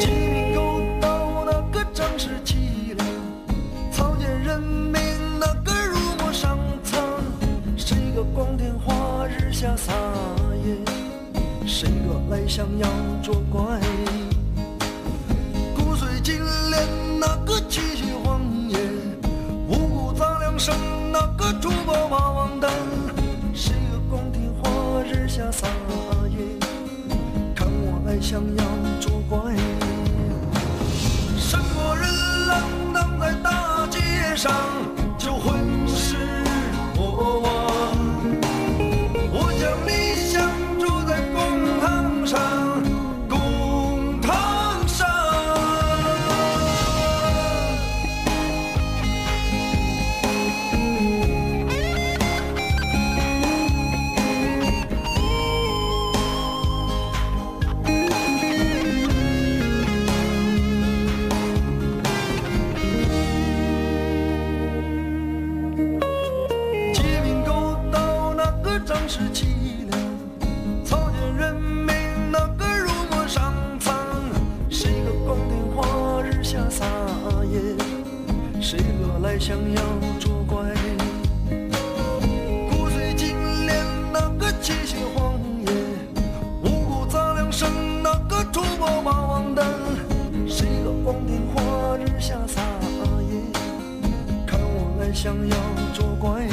鸡狗盗那个正是起了，草菅人命那个。下撒野，谁个来想要作怪？骨髓金莲那个七血荒野，五谷杂粮生那个猪宝马王蛋，谁个光天化日下撒野？看我来想要是凄凉，草菅人命那个辱没上苍。谁个光天化日下撒野？谁个来想要作怪？骨髓金莲那个七血荒野，五谷杂粮生那个猪宝马王蛋。谁个光天化日下撒野？看我来想要作怪，